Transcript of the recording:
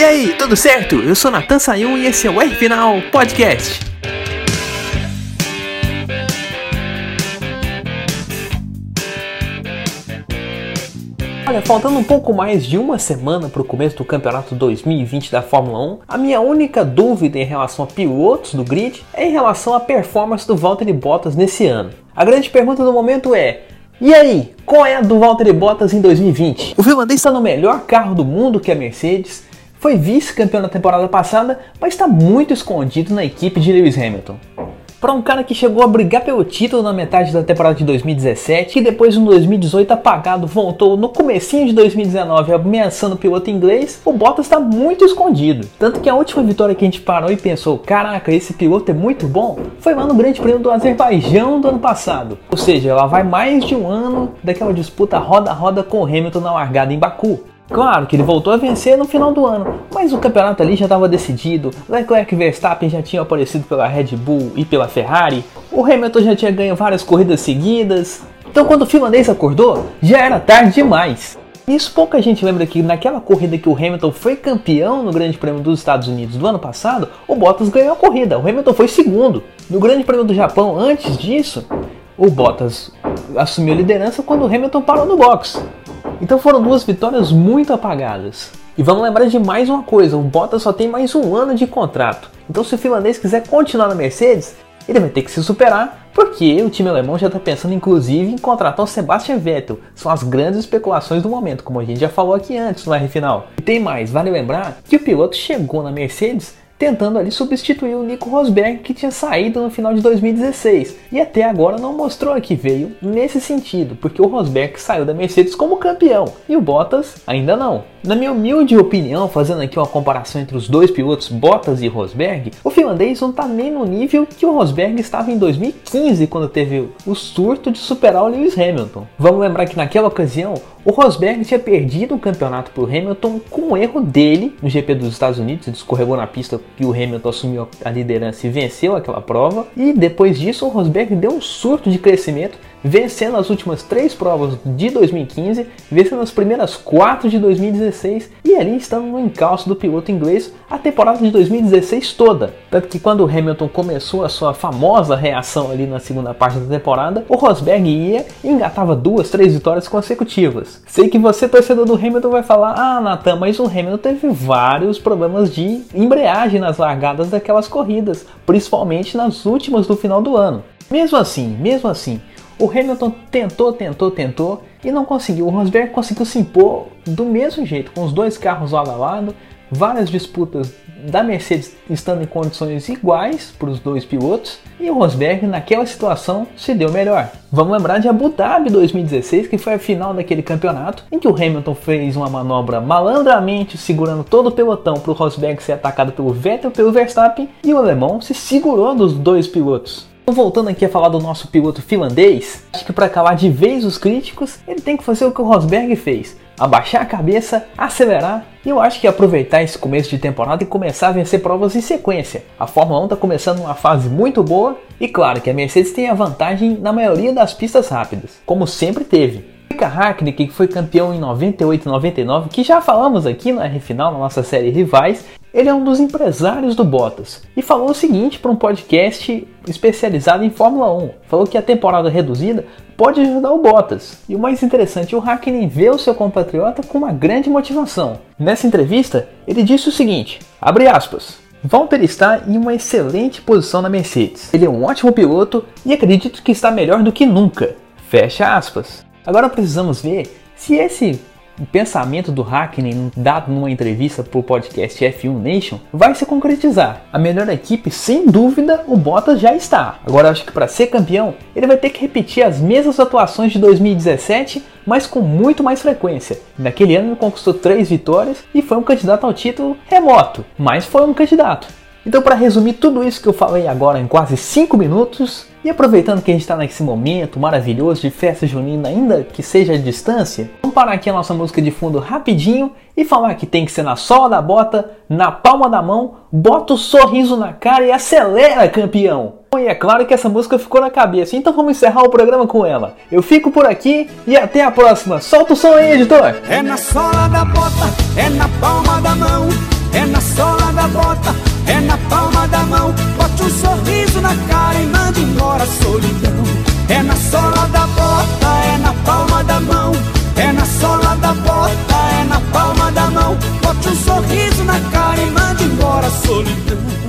E aí, tudo certo? Eu sou Natan Sayun e esse é o R Final Podcast. Olha, faltando um pouco mais de uma semana para o começo do campeonato 2020 da Fórmula 1, a minha única dúvida em relação a pilotos do grid é em relação à performance do Valtteri Bottas nesse ano. A grande pergunta do momento é: e aí, qual é a do Valtteri Bottas em 2020? O finlandês está no melhor carro do mundo que é a Mercedes, foi vice-campeão na temporada passada, mas está muito escondido na equipe de Lewis Hamilton para um cara que chegou a brigar pelo título na metade da temporada de 2017 e depois em 2018 apagado voltou no comecinho de 2019 ameaçando o piloto inglês, o Bottas está muito escondido. Tanto que a última vitória que a gente parou e pensou, caraca, esse piloto é muito bom, foi lá no Grande Prêmio do Azerbaijão do ano passado. Ou seja, ela vai mais de um ano daquela disputa roda a roda com o Hamilton na largada em Baku. Claro que ele voltou a vencer no final do ano, mas o campeonato ali já estava decidido. Leclerc e Verstappen já tinham aparecido pela Red Bull e pela Ferrari. O Hamilton já tinha ganho várias corridas seguidas. Então quando o finlandês acordou, já era tarde demais. Isso pouca gente lembra que naquela corrida que o Hamilton foi campeão no Grande Prêmio dos Estados Unidos do ano passado, o Bottas ganhou a corrida, o Hamilton foi segundo. No Grande Prêmio do Japão, antes disso, o Bottas assumiu a liderança quando o Hamilton parou no box. Então foram duas vitórias muito apagadas. E vamos lembrar de mais uma coisa: o Bottas só tem mais um ano de contrato. Então, se o finlandês quiser continuar na Mercedes, ele vai ter que se superar, porque o time alemão já está pensando inclusive em contratar o Sebastian Vettel. São as grandes especulações do momento, como a gente já falou aqui antes no R final. E tem mais, vale lembrar que o piloto chegou na Mercedes tentando ali substituir o Nico Rosberg que tinha saído no final de 2016 e até agora não mostrou que veio nesse sentido, porque o Rosberg saiu da Mercedes como campeão e o Bottas ainda não. Na minha humilde opinião, fazendo aqui uma comparação entre os dois pilotos Bottas e Rosberg, o finlandês não está nem no nível que o Rosberg estava em 2015 quando teve o surto de superar o Lewis Hamilton. Vamos lembrar que naquela ocasião o Rosberg tinha perdido o campeonato para o Hamilton com um erro dele no GP dos Estados Unidos, ele escorregou na pista e o Hamilton assumiu a liderança e venceu aquela prova. E depois disso, o Rosberg deu um surto de crescimento vencendo as últimas três provas de 2015, vencendo as primeiras quatro de 2016 e ali estando no encalço do piloto inglês a temporada de 2016 toda. Tanto que quando o Hamilton começou a sua famosa reação ali na segunda parte da temporada, o Rosberg ia e engatava duas, três vitórias consecutivas. Sei que você, torcedor do Hamilton, vai falar: Ah, Nathan, mas o Hamilton teve vários problemas de embreagem nas largadas daquelas corridas, principalmente nas últimas do final do ano. Mesmo assim, mesmo assim, o Hamilton tentou, tentou, tentou e não conseguiu. O Rosberg conseguiu se impor do mesmo jeito, com os dois carros lado a lado, várias disputas da Mercedes estando em condições iguais para os dois pilotos e o Rosberg naquela situação se deu melhor. Vamos lembrar de Abu Dhabi 2016, que foi a final daquele campeonato, em que o Hamilton fez uma manobra malandramente segurando todo o pelotão para o Rosberg ser atacado pelo Vettel pelo Verstappen e o alemão se segurou dos dois pilotos. Então, voltando aqui a falar do nosso piloto finlandês, acho que para calar de vez os críticos, ele tem que fazer o que o Rosberg fez: abaixar a cabeça, acelerar. E eu acho que aproveitar esse começo de temporada e começar a vencer provas em sequência. A Fórmula 1 está começando uma fase muito boa e claro que a Mercedes tem a vantagem na maioria das pistas rápidas, como sempre teve. Mika Hakkinen, que foi campeão em 98 e 99, que já falamos aqui na R Final, na nossa série Rivais, ele é um dos empresários do Bottas e falou o seguinte para um podcast especializado em Fórmula 1. Falou que a temporada reduzida pode ajudar o Bottas. E o mais interessante, o Hakkinen vê o seu compatriota com uma grande motivação. Nessa entrevista, ele disse o seguinte: abre aspas. Walter está em uma excelente posição na Mercedes. Ele é um ótimo piloto e acredito que está melhor do que nunca. Fecha aspas. Agora precisamos ver se esse o pensamento do Hackney, dado numa entrevista para o podcast F1 Nation, vai se concretizar. A melhor equipe, sem dúvida, o Bottas já está. Agora acho que para ser campeão, ele vai ter que repetir as mesmas atuações de 2017, mas com muito mais frequência. Naquele ano ele conquistou três vitórias e foi um candidato ao título remoto, mas foi um candidato. Então, para resumir tudo isso que eu falei agora em quase 5 minutos, e aproveitando que a gente está nesse momento maravilhoso de festa junina, ainda que seja à distância, vamos parar aqui a nossa música de fundo rapidinho e falar que tem que ser na sola da bota, na palma da mão, bota o sorriso na cara e acelera, campeão! E é claro que essa música ficou na cabeça, então vamos encerrar o programa com ela. Eu fico por aqui e até a próxima. Solta o som aí, editor! É na sola da bota, é na palma da mão. é na sola da bota, é na palma da mão. Bote um sorriso na cara e manda embora a solidão. É na sola da bota, é na palma da mão. É na sola da bota, é na palma da mão. Bote um sorriso na cara e manda embora a solidão.